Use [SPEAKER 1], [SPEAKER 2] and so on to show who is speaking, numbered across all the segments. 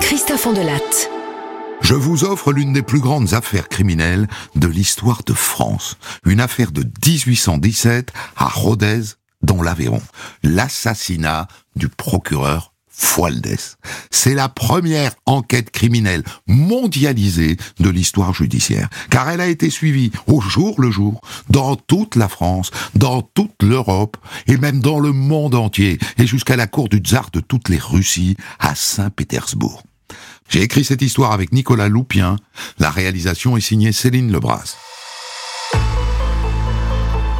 [SPEAKER 1] Christophe Ondelatte.
[SPEAKER 2] Je vous offre l'une des plus grandes affaires criminelles de l'histoire de France. Une affaire de 1817 à Rodez, dans l'Aveyron. L'assassinat du procureur Fualdès. C'est la première enquête criminelle mondialisée de l'histoire judiciaire, car elle a été suivie au jour le jour dans toute la France, dans toute l'Europe et même dans le monde entier, et jusqu'à la cour du tsar de toutes les Russies à Saint-Pétersbourg. J'ai écrit cette histoire avec Nicolas Loupien. La réalisation est signée Céline Lebras.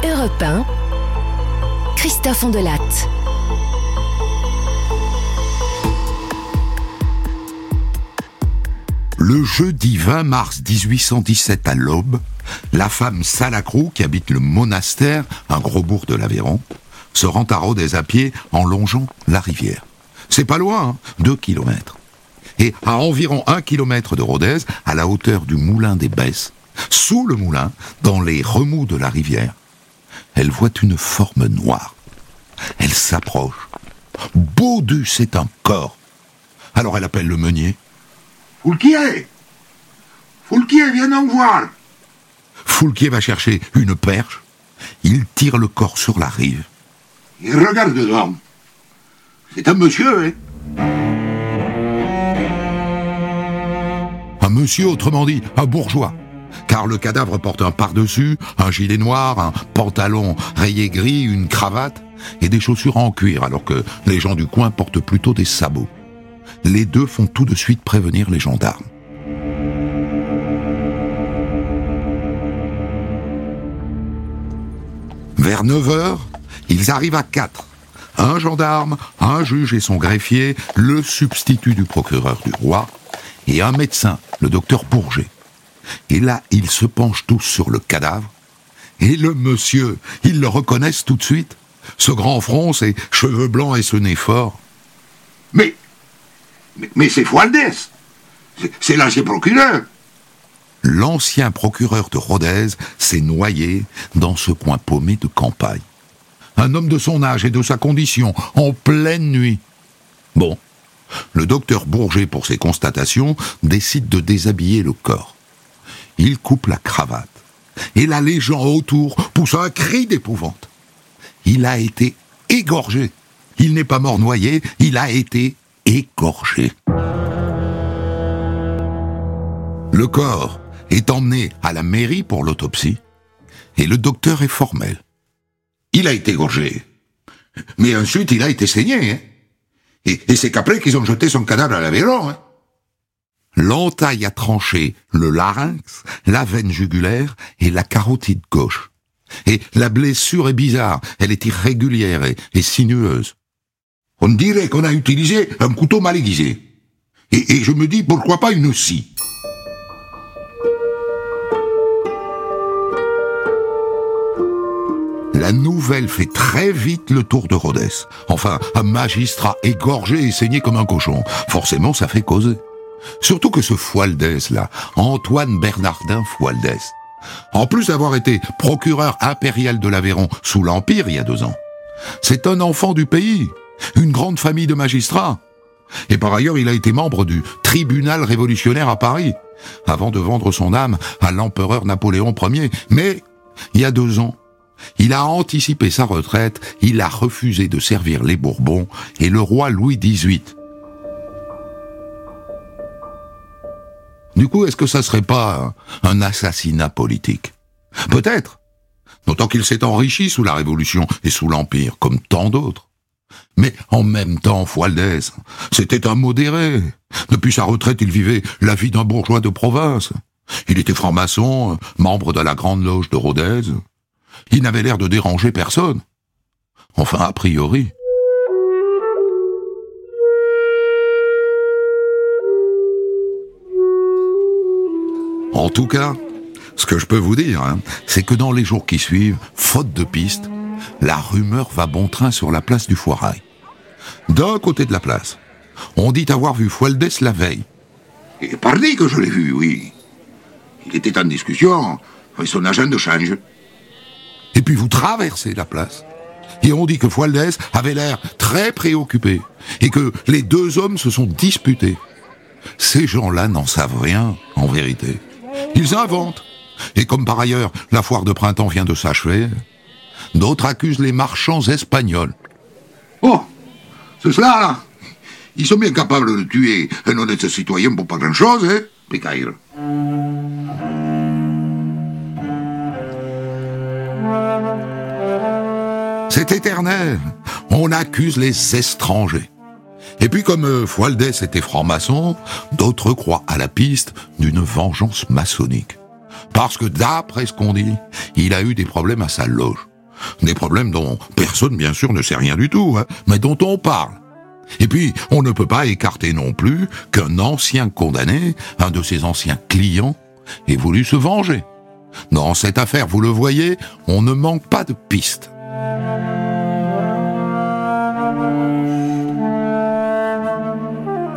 [SPEAKER 1] Europe 1. Christophe.
[SPEAKER 2] Le jeudi 20 mars 1817 à l'aube, la femme Salacrou, qui habite le monastère, un gros bourg de l'Aveyron, se rend à Rodez à pied en longeant la rivière. C'est pas loin, hein, deux kilomètres. Et à environ un kilomètre de Rodez, à la hauteur du moulin des Besses, sous le moulin, dans les remous de la rivière, elle voit une forme noire. Elle s'approche. Baudu, c'est un corps. Alors elle appelle le meunier.
[SPEAKER 3] Foulquier Foulquier, viens donc voir
[SPEAKER 2] Foulquier va chercher une perche. Il tire le corps sur la rive.
[SPEAKER 3] Et regarde dedans. C'est un monsieur, hein
[SPEAKER 2] Un monsieur, autrement dit, un bourgeois. Car le cadavre porte un pardessus, un gilet noir, un pantalon rayé gris, une cravate et des chaussures en cuir, alors que les gens du coin portent plutôt des sabots. Les deux font tout de suite prévenir les gendarmes. Vers 9 heures, ils arrivent à 4. Un gendarme, un juge et son greffier, le substitut du procureur du roi, et un médecin, le docteur Bourget. Et là, ils se penchent tous sur le cadavre. Et le monsieur, ils le reconnaissent tout de suite. Ce grand front, ses cheveux blancs et ce nez fort.
[SPEAKER 3] Mais, mais, c'est Fualdès C'est- l'ancien procureur
[SPEAKER 2] L'ancien procureur de Rodez s'est noyé dans ce coin paumé de campagne. Un homme de son âge et de sa condition, en pleine nuit. Bon, le docteur Bourget, pour ses constatations, décide de déshabiller le corps. Il coupe la cravate. Et là, les gens autour poussent un cri d'épouvante. Il a été égorgé. Il n'est pas mort noyé, il a été égorgé. Le corps est emmené à la mairie pour l'autopsie et le docteur est formel.
[SPEAKER 3] Il a été égorgé. Mais ensuite, il a été saigné, hein Et, c'est qu'après qu'ils ont jeté son cadavre à l'Aveyron, hein
[SPEAKER 2] L'entaille a tranché le larynx, la veine jugulaire et la carotide gauche. Et la blessure est bizarre, elle est irrégulière et sinueuse.
[SPEAKER 3] On dirait qu'on a utilisé un couteau mal aiguisé. Et, je me dis, pourquoi pas une scie?
[SPEAKER 2] La nouvelle fait très vite le tour de Rodez. Enfin, un magistrat égorgé et saigné comme un cochon. Forcément, ça fait causer. Surtout que ce Fualdès, là, Antoine Bernardin Fualdès, en plus d'avoir été procureur impérial de l'Aveyron sous l'Empire il y a deux ans, c'est un enfant du pays, une grande famille de magistrats. Et par ailleurs, il a été membre du tribunal révolutionnaire à Paris, avant de vendre son âme à l'empereur Napoléon Ier. Mais, il y a deux ans, il a anticipé sa retraite, il a refusé de servir les Bourbons et le roi Louis XVIII. Du coup, est-ce que ça serait pas un assassinat politique? Peut-être. D'autant qu'il s'est enrichi sous la Révolution et sous l'Empire, comme tant d'autres. Mais en même temps, Fualdès, c'était un modéré. Depuis sa retraite, il vivait la vie d'un bourgeois de province. Il était franc-maçon, membre de la Grande Loge de Rodez. Il n'avait l'air de déranger personne. Enfin, a priori. En tout cas, ce que je peux vous dire, hein, c'est que dans les jours qui suivent, faute de piste, la rumeur va bon train sur la place du Foirail. D'un côté de la place, on dit avoir vu Fualdès la veille.
[SPEAKER 3] Et pardi que je l'ai vu, oui. Il était en discussion avec son agent de change.
[SPEAKER 2] Et puis vous traversez la place. Et on dit que Fualdès avait l'air très préoccupé et que les deux hommes se sont disputés. Ces gens-là n'en savent rien, en vérité. Ils inventent. Et comme par ailleurs, la foire de printemps vient de s'achever, d'autres accusent les marchands espagnols.
[SPEAKER 3] Oh, c'est cela, là. Ils sont bien capables de tuer un honnête citoyen pour pas grand-chose, hein, Pécaïre.
[SPEAKER 2] C'est éternel. On accuse les étrangers. Et puis comme euh, Fualdès était franc-maçon, d'autres croient à la piste d'une vengeance maçonnique. Parce que d'après ce qu'on dit, il a eu des problèmes à sa loge. Des problèmes dont personne bien sûr ne sait rien du tout, hein, mais dont on parle. Et puis, on ne peut pas écarter non plus qu'un ancien condamné, un de ses anciens clients, ait voulu se venger. Dans cette affaire, vous le voyez, on ne manque pas de pistes.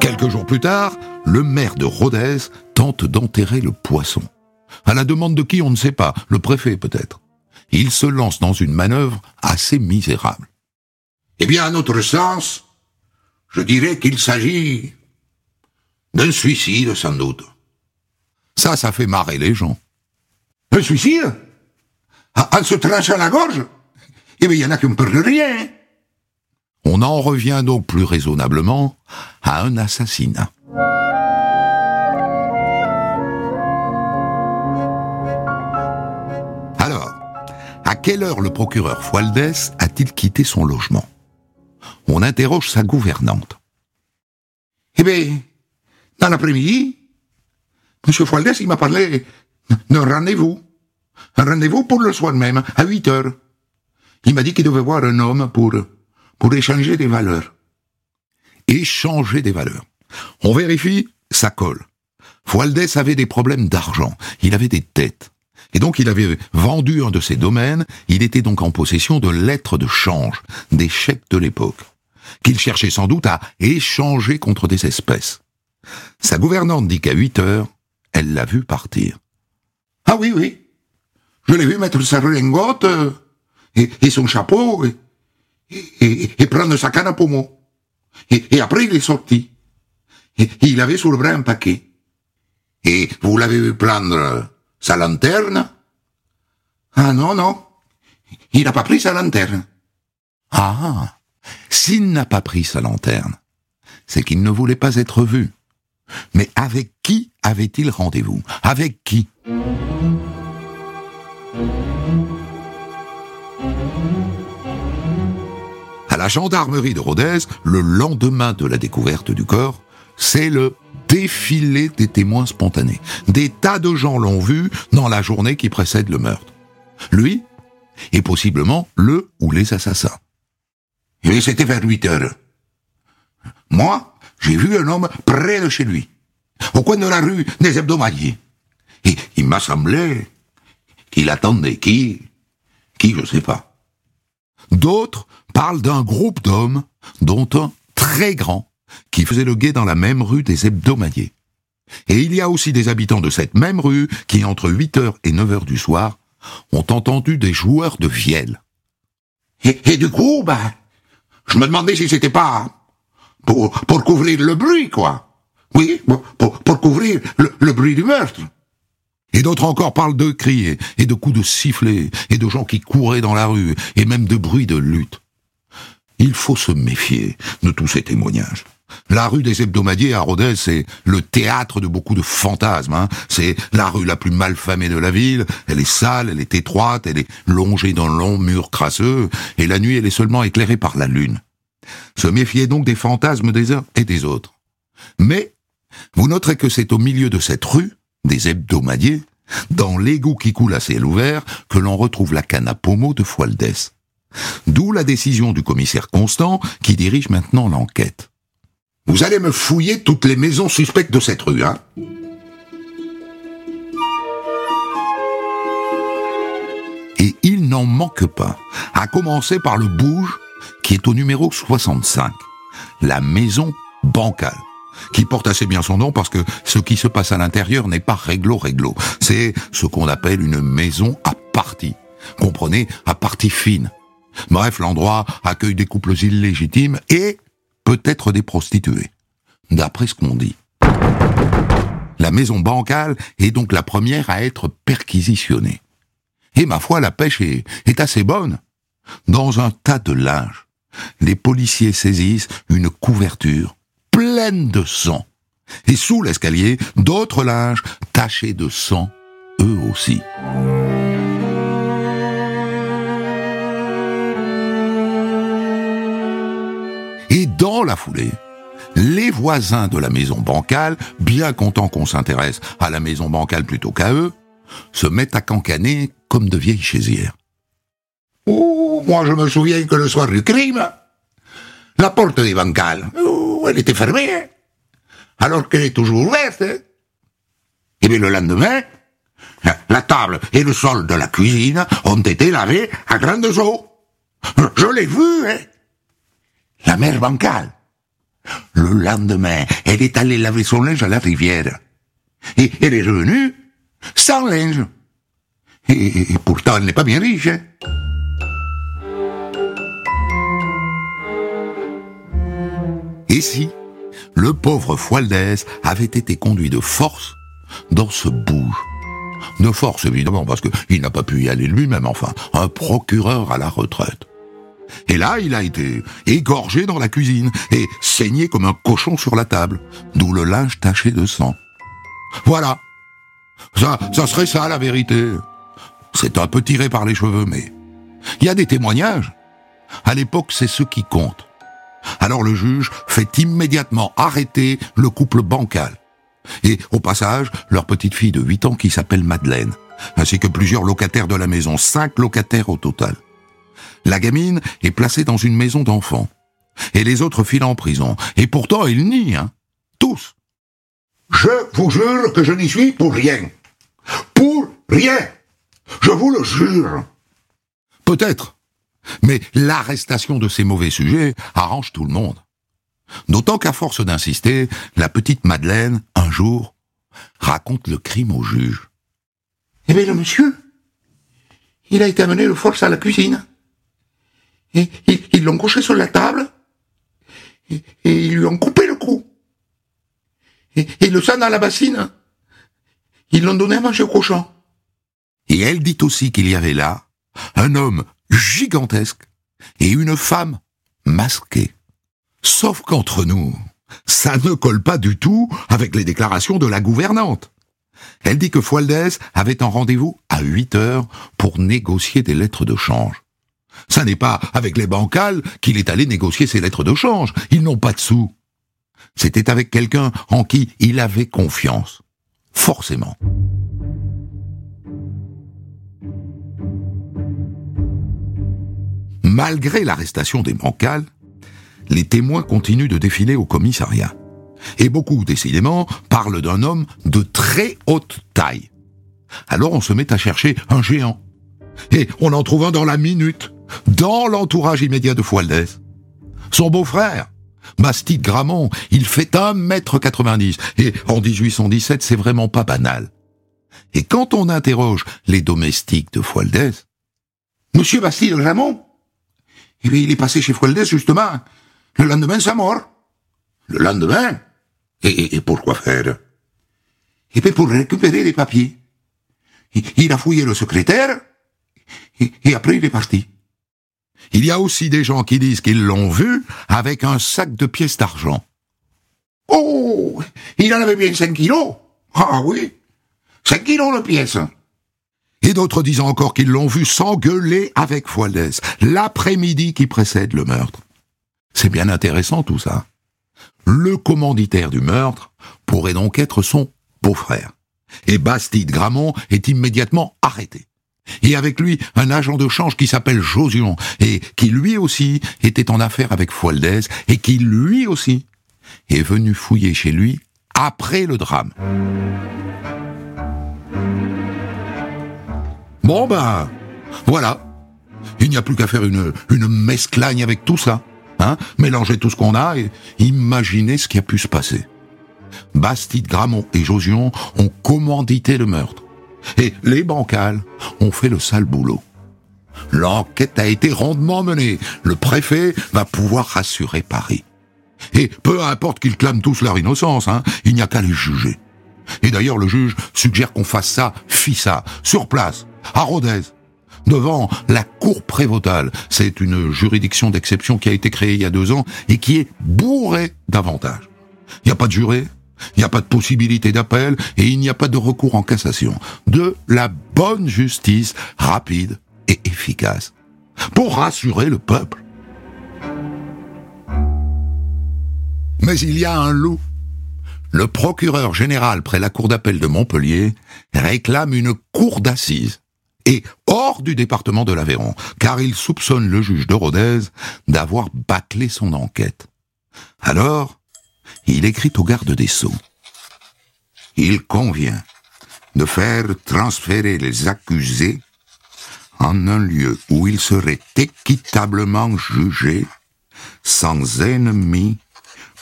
[SPEAKER 2] Quelques jours plus tard, le maire de Rodez tente d'enterrer le poisson. À la demande de qui on ne sait pas, le préfet peut-être. Il se lance dans une manœuvre assez misérable.
[SPEAKER 3] Eh bien, à notre sens, je dirais qu'il s'agit d'un suicide, sans doute.
[SPEAKER 2] Ça, ça fait marrer les gens.
[SPEAKER 3] Un suicide? En se tranchant la gorge? Eh bien, il y en a qui ne peur de rien.
[SPEAKER 2] On en revient donc plus raisonnablement à un assassinat. Quelle heure le procureur Fualdès a-t-il quitté son logement? On interroge sa gouvernante.
[SPEAKER 3] Eh bien, dans l'après-midi, M. Fualdès, il m'a parlé d'un rendez-vous. Un rendez-vous pour le soir même, à 8 heures. Il m'a dit qu'il devait voir un homme pour, pour échanger des valeurs.
[SPEAKER 2] Échanger des valeurs. On vérifie, ça colle. Fualdès avait des problèmes d'argent. Il avait des dettes. Et donc il avait vendu un de ses domaines, il était donc en possession de lettres de change, des chèques de l'époque, qu'il cherchait sans doute à échanger contre des espèces. Sa gouvernante dit qu'à 8 heures, elle l'a vu partir.
[SPEAKER 3] Ah oui, oui. Je l'ai vu mettre sa redingote euh, et, son chapeau et, prendre sa canne à pommeau. Et, après, il est sorti. Et, il avait sous le bras un paquet. Et vous l'avez vu prendre sa lanterne Ah non, non. Il n'a pas pris sa lanterne.
[SPEAKER 2] Ah, s'il n'a pas pris sa lanterne, c'est qu'il ne voulait pas être vu. Mais avec qui avait-il rendez-vous? Avec qui? À la gendarmerie de Rodez, le lendemain de la découverte du corps, c'est le défilé des témoins spontanés. Des tas de gens l'ont vu dans la journée qui précède le meurtre. Lui, et possiblement le ou les assassins.
[SPEAKER 3] Et c'était vers 8 heures. Moi, j'ai vu un homme près de chez lui, au coin de la rue des hebdomadiers. Et il m'a semblé qu'il attendait qui Qui, je sais pas.
[SPEAKER 2] D'autres parlent d'un groupe d'hommes, dont un très grand, qui faisait le guet dans la même rue des hebdomadiers. Et il y a aussi des habitants de cette même rue qui, entre 8h et 9h du soir, ont entendu des joueurs de vielle.
[SPEAKER 3] Et, du coup, ben, je me demandais si c'était pas pour, pour couvrir le bruit, quoi. Oui, pour, pour couvrir le, le bruit du meurtre.
[SPEAKER 2] Et d'autres encore parlent de cris et de coups de sifflet et de gens qui couraient dans la rue et même de bruits de lutte. Il faut se méfier de tous ces témoignages. La rue des hebdomadiers à Rodez, c'est le théâtre de beaucoup de fantasmes. Hein. C'est la rue la plus malfamée de la ville. Elle est sale, elle est étroite, elle est longée d'un long mur crasseux, et la nuit, elle est seulement éclairée par la lune. Se méfier donc des fantasmes des uns et des autres. Mais, vous noterez que c'est au milieu de cette rue, des hebdomadiers, dans l'égout qui coule à ciel ouvert, que l'on retrouve la canne à pommeau de Fualdès. D'où la décision du commissaire Constant qui dirige maintenant l'enquête.
[SPEAKER 3] Vous allez me fouiller toutes les maisons suspectes de cette rue, hein
[SPEAKER 2] Et il n'en manque pas, à commencer par le bouge qui est au numéro 65, la maison bancale qui porte assez bien son nom parce que ce qui se passe à l'intérieur n'est pas réglo-réglo. C'est ce qu'on appelle une maison à partie. Comprenez, à partie fine. Bref, l'endroit accueille des couples illégitimes et peut-être des prostituées, d'après ce qu'on dit. La maison bancale est donc la première à être perquisitionnée. Et ma foi, la pêche est, assez bonne. Dans un tas de linge, les policiers saisissent une couverture pleine de sang. Et sous l'escalier, d'autres linges tachés de sang, eux aussi. Dans la foulée, les voisins de la maison bancale, bien contents qu'on s'intéresse à la maison bancale plutôt qu'à eux, se mettent à cancaner comme de vieilles chaisières.
[SPEAKER 3] Oh, moi je me souviens que le soir du crime, la porte des bancales, oh, elle était fermée, alors qu'elle est toujours ouverte. Et bien le lendemain, la table et le sol de la cuisine ont été lavés à grandes eaux. Je l'ai vu, hein. La mère bancale. Le lendemain, elle est allée laver son linge à la rivière. Et elle est revenue sans linge. Et, pourtant, elle n'est pas bien riche. Hein.
[SPEAKER 2] Et si le pauvre Fualdès avait été conduit de force dans ce bouge De force, évidemment, parce qu'il n'a pas pu y aller lui-même, enfin, un procureur à la retraite. Et là, il a été égorgé dans la cuisine et saigné comme un cochon sur la table, d'où le linge taché de sang. Voilà. Ça, ça serait ça la vérité. C'est un peu tiré par les cheveux, mais il y a des témoignages. À l'époque, c'est ce qui compte. Alors le juge fait immédiatement arrêter le couple bancal. Et au passage, leur petite fille de 8 ans qui s'appelle Madeleine, ainsi que plusieurs locataires de la maison, cinq locataires au total. La gamine est placée dans une maison d'enfants. Et les autres filent en prison. Et pourtant, ils nient, hein. Tous.
[SPEAKER 3] Je vous jure que je n'y suis pour rien. Pour rien. Je vous le jure.
[SPEAKER 2] Peut-être. Mais l'arrestation de ces mauvais sujets arrange tout le monde. D'autant qu'à force d'insister, la petite Madeleine, un jour, raconte le crime au juge.
[SPEAKER 3] Eh bien, le monsieur, il a été amené de force à la cuisine. Ils l'ont couché sur la table, et, ils lui ont coupé le cou. Et, et le sang dans la bassine, ils l'ont donné à manger au cochon.
[SPEAKER 2] Et elle dit aussi qu'il y avait là un homme gigantesque et une femme masquée. Sauf qu'entre nous, ça ne colle pas du tout avec les déclarations de la gouvernante. Elle dit que Fualdès avait un rendez-vous à 8 heures pour négocier des lettres de change. Ça n'est pas avec les bancales qu'il est allé négocier ses lettres de change. Ils n'ont pas de sous. C'était avec quelqu'un en qui il avait confiance. Forcément. Malgré l'arrestation des bancales, les témoins continuent de défiler au commissariat. Et beaucoup, décidément, parlent d'un homme de très haute taille. Alors on se met à chercher un géant. Et on en trouve un dans la minute dans l'entourage immédiat de Fualdès. Son beau-frère, Bastide Gramont, il fait 1m90, et en 1817, c'est vraiment pas banal. Et quand on interroge les domestiques de Fualdès,
[SPEAKER 3] Monsieur Bastide Gramont Eh bien, il est passé chez Fualdès, justement, le lendemain de sa mort. Le lendemain et, pourquoi faire? Eh bien, pour récupérer les papiers. Il, a fouillé le secrétaire, et après il est parti.
[SPEAKER 2] Il y a aussi des gens qui disent qu'ils l'ont vu avec un sac de pièces d'argent.
[SPEAKER 3] Oh Il en avait bien 5 kilos Ah oui 5 kilos de pièces
[SPEAKER 2] Et d'autres disent encore qu'ils l'ont vu s'engueuler avec Fualdès l'après-midi qui précède le meurtre. C'est bien intéressant tout ça. Le commanditaire du meurtre pourrait donc être son beau-frère. Et Bastide Gramont est immédiatement arrêté et avec lui un agent de change qui s'appelle Josion, et qui lui aussi était en affaire avec Fualdès, et qui lui aussi est venu fouiller chez lui après le drame. Bon ben, voilà. Il n'y a plus qu'à faire une, une mesclagne avec tout ça. Hein Mélanger tout ce qu'on a et imaginer ce qui a pu se passer. Bastide Gramont et Josion ont commandité le meurtre. Et les bancales ont fait le sale boulot. L'enquête a été rondement menée. Le préfet va pouvoir rassurer Paris. Et peu importe qu'ils clament tous leur innocence, hein, il n'y a qu'à les juger. Et d'ailleurs, le juge suggère qu'on fasse ça, fit ça, sur place, à Rodez, devant la cour prévotale. C'est une juridiction d'exception qui a été créée il y a deux ans et qui est bourrée d'avantages. Il n'y a pas de juré, il n'y a pas de possibilité d'appel et il n'y a pas de recours en cassation. De la bonne justice rapide et efficace pour rassurer le peuple. Mais il y a un loup. Le procureur général près la cour d'appel de Montpellier réclame une cour d'assises et hors du département de l'Aveyron, car il soupçonne le juge de Rodez d'avoir bâclé son enquête. Alors, il écrit au garde des Sceaux. Il convient de faire transférer les accusés en un lieu où ils seraient équitablement jugés, sans ennemis,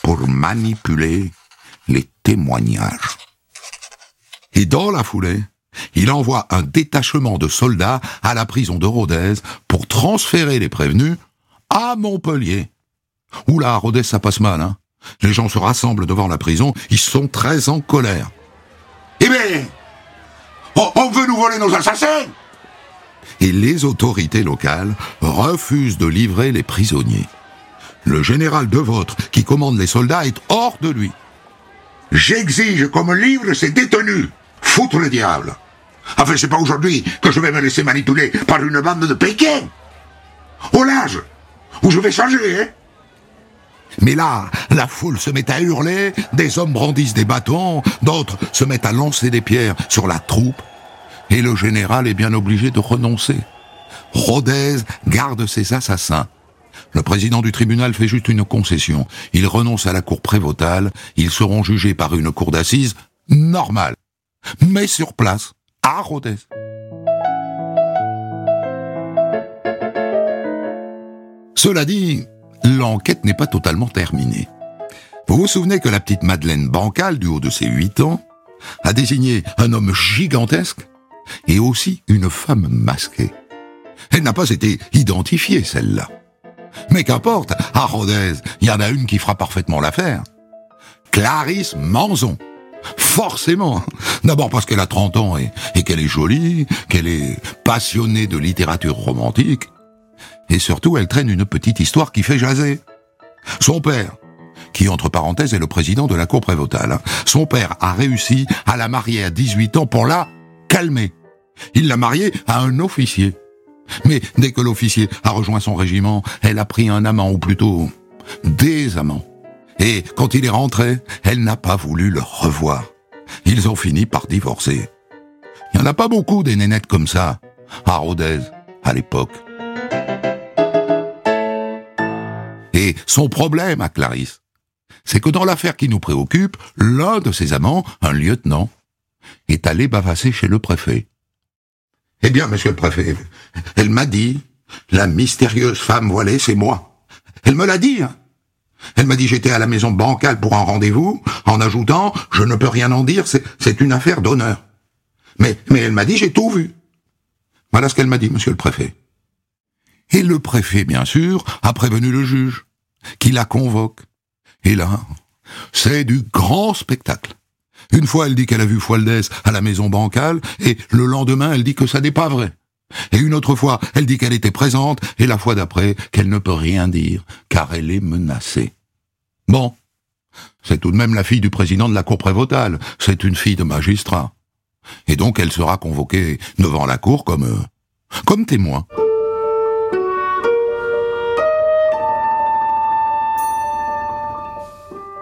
[SPEAKER 2] pour manipuler les témoignages. Et dans la foulée, il envoie un détachement de soldats à la prison de Rodez pour transférer les prévenus à Montpellier. Oula, Rodez, ça passe mal, hein. Les gens se rassemblent devant la prison, ils sont très en colère.
[SPEAKER 3] Eh bien, on, veut nous voler nos assassins
[SPEAKER 2] Et les autorités locales refusent de livrer les prisonniers. Le général de Vôtre, qui commande les soldats, est hors de lui.
[SPEAKER 3] J'exige qu'on me livre ces détenus. Foutre le diable. Enfin, c'est pas aujourd'hui que je vais me laisser manipuler par une bande de Pékin. Au l'âge où je vais changer, hein
[SPEAKER 2] Mais là, la foule se met à hurler, des hommes brandissent des bâtons, d'autres se mettent à lancer des pierres sur la troupe, et le général est bien obligé de renoncer. Rodez garde ses assassins. Le président du tribunal fait juste une concession. Il renonce à la cour prévotale, ils seront jugés par une cour d'assises normale, mais sur place, à Rodez. Cela dit, l'enquête n'est pas totalement terminée. Vous vous souvenez que la petite Madeleine Bancal, du haut de ses huit ans, a désigné un homme gigantesque et aussi une femme masquée. Elle n'a pas été identifiée, celle-là. Mais qu'importe, à Rodez, il y en a une qui fera parfaitement l'affaire. Clarisse Manzon. Forcément. D'abord parce qu'elle a 30 ans et, et qu'elle est jolie, qu'elle est passionnée de littérature romantique. Et surtout, elle traîne une petite histoire qui fait jaser. Son père, qui entre parenthèses est le président de la cour prévotale, son père a réussi à la marier à 18 ans pour la calmer. Il l'a mariée à un officier. Mais dès que l'officier a rejoint son régiment, elle a pris un amant, ou plutôt des amants. Et quand il est rentré, elle n'a pas voulu le revoir. Ils ont fini par divorcer. Il n'y en a pas beaucoup des nénettes comme ça, à Rodez, à l'époque. Et son problème à Clarisse, c'est que dans l'affaire qui nous préoccupe, l'un de ses amants, un lieutenant, est allé bavasser chez le préfet.
[SPEAKER 3] Eh bien, monsieur le préfet, elle m'a dit, la mystérieuse femme voilée, c'est moi. Elle me l'a dit. Hein. Elle m'a dit j'étais à la maison bancale pour un rendez-vous, en ajoutant je ne peux rien en dire, c'est une affaire d'honneur. Mais, mais elle m'a dit j'ai tout vu. Voilà ce qu'elle m'a dit, monsieur le préfet.
[SPEAKER 2] Et le préfet, bien sûr, a prévenu le juge, qui la convoque. Et là, c'est du grand spectacle. Une fois, elle dit qu'elle a vu Fualdès à la maison bancale, et le lendemain, elle dit que ça n'est pas vrai. Et une autre fois, elle dit qu'elle était présente, et la fois d'après, qu'elle ne peut rien dire, car elle est menacée. Bon. C'est tout de même la fille du président de la cour prévotale. C'est une fille de magistrat. Et donc, elle sera convoquée devant la cour comme, euh, comme témoin.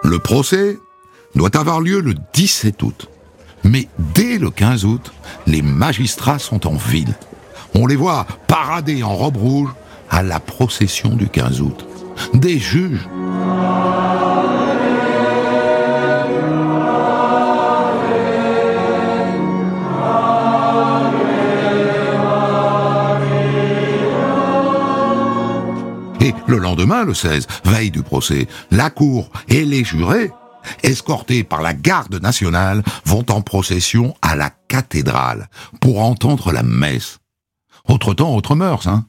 [SPEAKER 2] Le procès doit avoir lieu le 17 août. Mais dès le 15 août, les magistrats sont en ville. On les voit parader en robe rouge à la procession du 15 août. Des juges. Le lendemain, le 16, veille du procès, la cour et les jurés, escortés par la garde nationale, vont en procession à la cathédrale pour entendre la messe. Autre temps, autre mœurs, hein.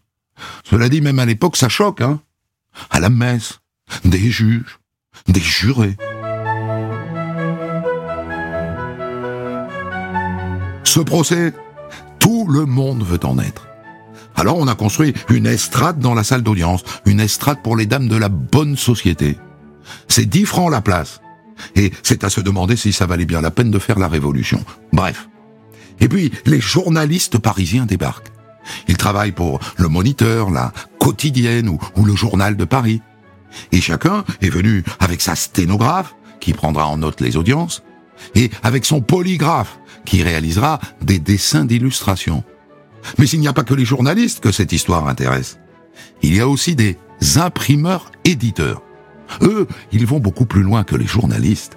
[SPEAKER 2] Cela dit, même à l'époque, ça choque, hein. À la messe, des juges, des jurés. Ce procès, tout le monde veut en être. Alors on a construit une estrade dans la salle d'audience, une estrade pour les dames de la bonne société. C'est 10 francs la place. Et c'est à se demander si ça valait bien la peine de faire la révolution. Bref. Et puis, les journalistes parisiens débarquent. Ils travaillent pour le Moniteur, la Quotidienne ou, ou le Journal de Paris. Et chacun est venu avec sa sténographe, qui prendra en note les audiences, et avec son polygraphe, qui réalisera des dessins d'illustration. Mais il n'y a pas que les journalistes que cette histoire intéresse. Il y a aussi des imprimeurs éditeurs. Eux, ils vont beaucoup plus loin que les journalistes.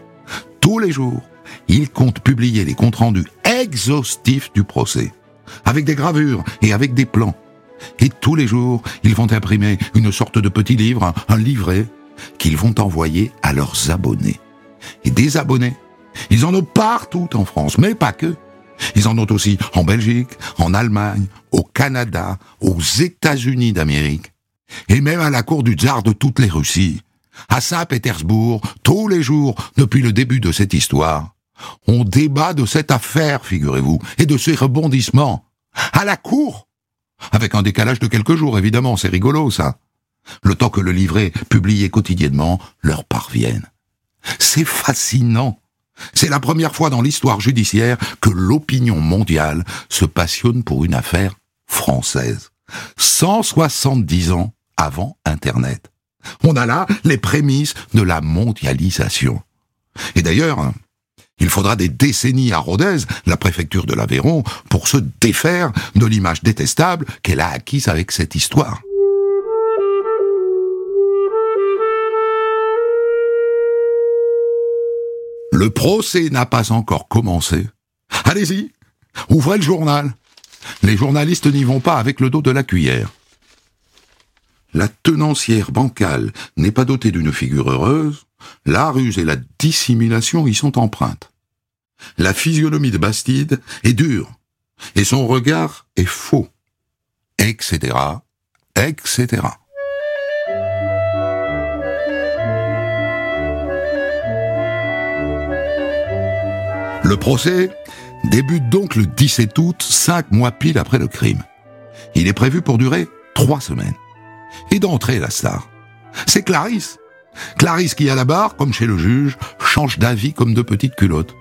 [SPEAKER 2] Tous les jours, ils comptent publier les comptes rendus exhaustifs du procès, avec des gravures et avec des plans. Et tous les jours, ils vont imprimer une sorte de petit livre, un livret, qu'ils vont envoyer à leurs abonnés. Et des abonnés, ils en ont partout en France, mais pas que. Ils en ont aussi en Belgique, en Allemagne, au Canada, aux États-Unis d'Amérique, et même à la cour du tsar de toutes les Russies. À Saint-Pétersbourg, tous les jours, depuis le début de cette histoire, on débat de cette affaire, figurez-vous, et de ses rebondissements. À la cour Avec un décalage de quelques jours, évidemment, c'est rigolo, ça. Le temps que le livret, publié quotidiennement, leur parvienne. C'est fascinant. C'est la première fois dans l'histoire judiciaire que l'opinion mondiale se passionne pour une affaire française. 170 ans avant Internet. On a là les prémices de la mondialisation. Et d'ailleurs, il faudra des décennies à Rodez, la préfecture de l'Aveyron, pour se défaire de l'image détestable qu'elle a acquise avec cette histoire. Le procès n'a pas encore commencé. Allez-y, ouvrez le journal. Les journalistes n'y vont pas avec le dos de la cuillère. La tenancière bancale n'est pas dotée d'une figure heureuse, la ruse et la dissimulation y sont empreintes. La physionomie de Bastide est dure, et son regard est faux, etc., etc. Le procès débute donc le 17 août, cinq mois pile après le crime. Il est prévu pour durer trois semaines. Et d'entrer la star. C'est Clarisse. Clarisse qui, à la barre, comme chez le juge, change d'avis comme de petites culottes.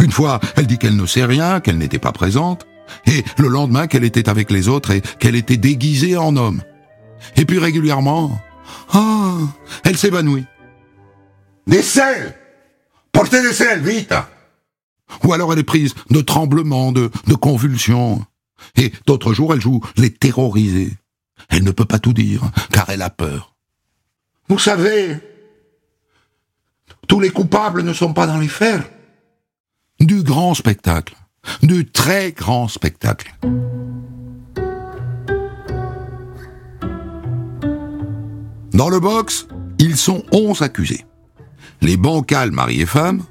[SPEAKER 2] Une fois, elle dit qu'elle ne sait rien, qu'elle n'était pas présente, et le lendemain qu'elle était avec les autres et qu'elle était déguisée en homme. Et puis régulièrement, ah, elle s'évanouit.
[SPEAKER 3] Des selles Portez des selles, vite
[SPEAKER 2] ou alors elle est prise de tremblements, de, convulsions. Et d'autres jours, elle joue les terrorisées. Elle ne peut pas tout dire, car elle a peur.
[SPEAKER 3] Vous savez, tous les coupables ne sont pas dans les fers.
[SPEAKER 2] Du grand spectacle. Du très grand spectacle. Dans le box, ils sont onze accusés. Les bancales mari et femme,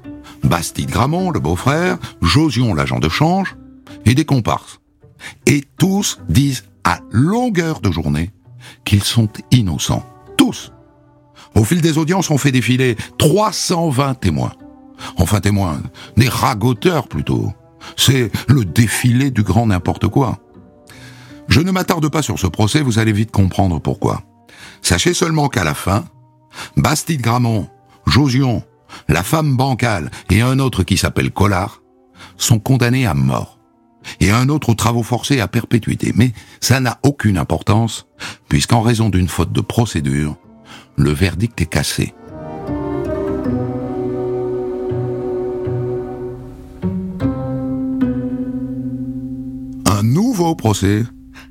[SPEAKER 2] Bastide Gramont, le beau-frère, Josion, l'agent de change, et des comparses. Et tous disent à longueur de journée qu'ils sont innocents. Tous. Au fil des audiences, on fait défiler 320 témoins. Enfin témoins, des ragoteurs plutôt. C'est le défilé du grand n'importe quoi. Je ne m'attarde pas sur ce procès, vous allez vite comprendre pourquoi. Sachez seulement qu'à la fin, Bastide Gramont, Josion, la femme bancale et un autre qui s'appelle Collard sont condamnés à mort et un autre aux travaux forcés à perpétuité. Mais ça n'a aucune importance puisqu'en raison d'une faute de procédure, le verdict est cassé. Un nouveau procès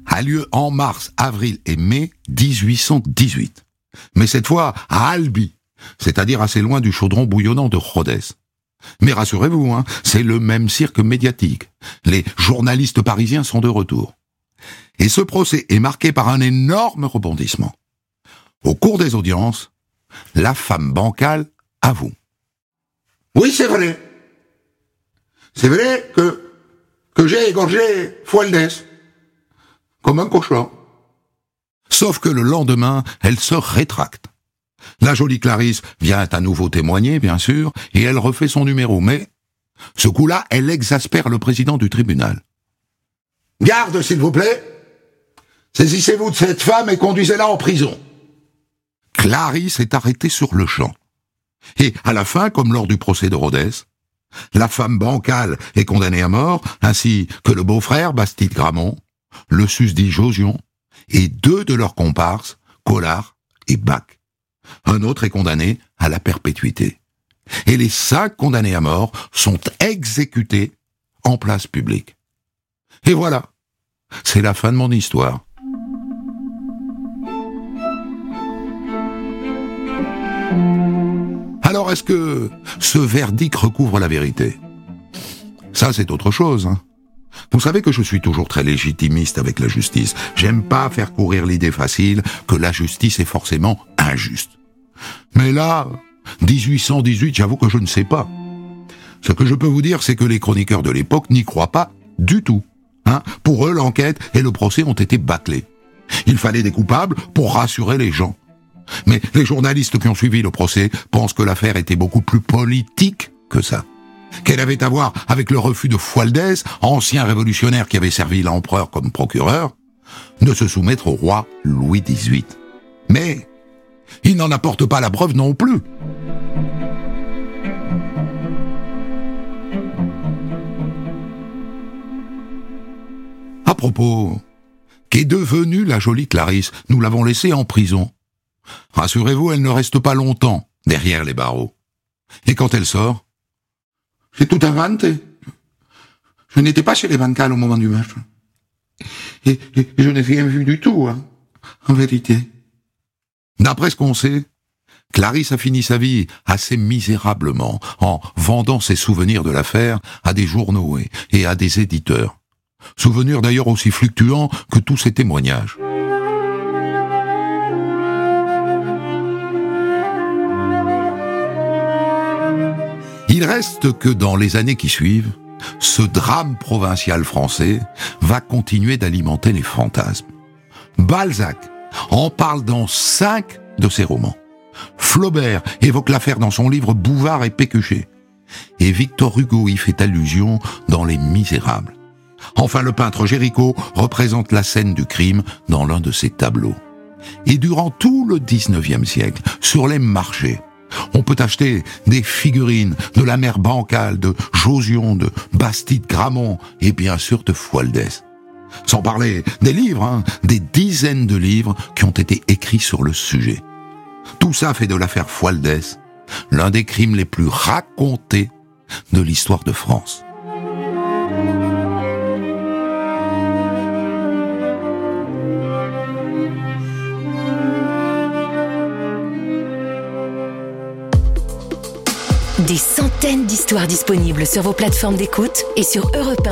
[SPEAKER 2] a lieu en mars, avril et mai 1818. Mais cette fois à Albi, c'est-à-dire assez loin du chaudron bouillonnant de Rhodes. Mais rassurez-vous, hein, c'est le même cirque médiatique. Les journalistes parisiens sont de retour. Et ce procès est marqué par un énorme rebondissement. Au cours des audiences, la femme bancale avoue.
[SPEAKER 3] Oui, c'est vrai. C'est vrai que, que j'ai égorgé Fualdès. Comme un cochon.
[SPEAKER 2] Sauf que le lendemain, elle se rétracte. La jolie Clarisse vient à nouveau témoigner, bien sûr, et elle refait son numéro, mais ce coup-là, elle exaspère le président du tribunal.
[SPEAKER 3] Garde, s'il vous plaît. Saisissez-vous de cette femme et conduisez-la en prison.
[SPEAKER 2] Clarisse est arrêtée sur le champ. Et à la fin, comme lors du procès de Rhodes, la femme bancale est condamnée à mort, ainsi que le beau-frère Bastide Gramont, le susdit Josion, et deux de leurs comparses, Collard et Bach. Un autre est condamné à la perpétuité. Et les cinq condamnés à mort sont exécutés en place publique. Et voilà, c'est la fin de mon histoire. Alors est-ce que ce verdict recouvre la vérité? Ça c'est autre chose. Hein. Vous savez que je suis toujours très légitimiste avec la justice. J'aime pas faire courir l'idée facile que la justice est forcément Mais là, 1818, j'avoue que je ne sais pas. Ce que je peux vous dire, c'est que les chroniqueurs de l'époque n'y croient pas du tout. Hein pour eux, l'enquête et le procès ont été bâclés. Il fallait des coupables pour rassurer les gens. Mais les journalistes qui ont suivi le procès pensent que l'affaire était beaucoup plus politique que ça. Qu'elle avait à voir avec le refus de Fualdès, ancien révolutionnaire qui avait servi l'empereur comme procureur, de se soumettre au roi Louis XVIII. Mais il n'en apporte pas la preuve non plus. À propos, qu'est devenue la jolie Clarisse Nous l'avons laissée en prison. Rassurez-vous, elle ne reste pas longtemps derrière les barreaux. Et quand elle sort?
[SPEAKER 3] J'ai tout inventé. Je n'étais pas chez les bancales au moment du meurtre. Et, je n'ai rien vu du tout, hein, en vérité.
[SPEAKER 2] D'après ce qu'on sait, Clarisse a fini sa vie assez misérablement en vendant ses souvenirs de l'affaire à des journaux et à des éditeurs. Souvenirs d'ailleurs aussi fluctuants que tous ses témoignages. Il reste que dans les années qui suivent, ce drame provincial français va continuer d'alimenter les fantasmes. Balzac en parle dans cinq de ses romans. Flaubert évoque l'affaire dans son livre Bouvard et Pécuchet. Et Victor Hugo y fait allusion dans Les Misérables. Enfin, le peintre Géricault représente la scène du crime dans l'un de ses tableaux. Et durant tout le 19e siècle, sur les marchés, on peut acheter des figurines de la mère bancale, de Josion, de Bastide Gramont et bien sûr de Fualdès. Sans parler des livres, hein, des dizaines de livres qui ont été écrits sur le sujet. Tout ça fait de l'affaire Fualdès l'un des crimes les plus racontés de l'histoire de France.
[SPEAKER 1] Des centaines d'histoires disponibles sur vos plateformes d'écoute et sur europe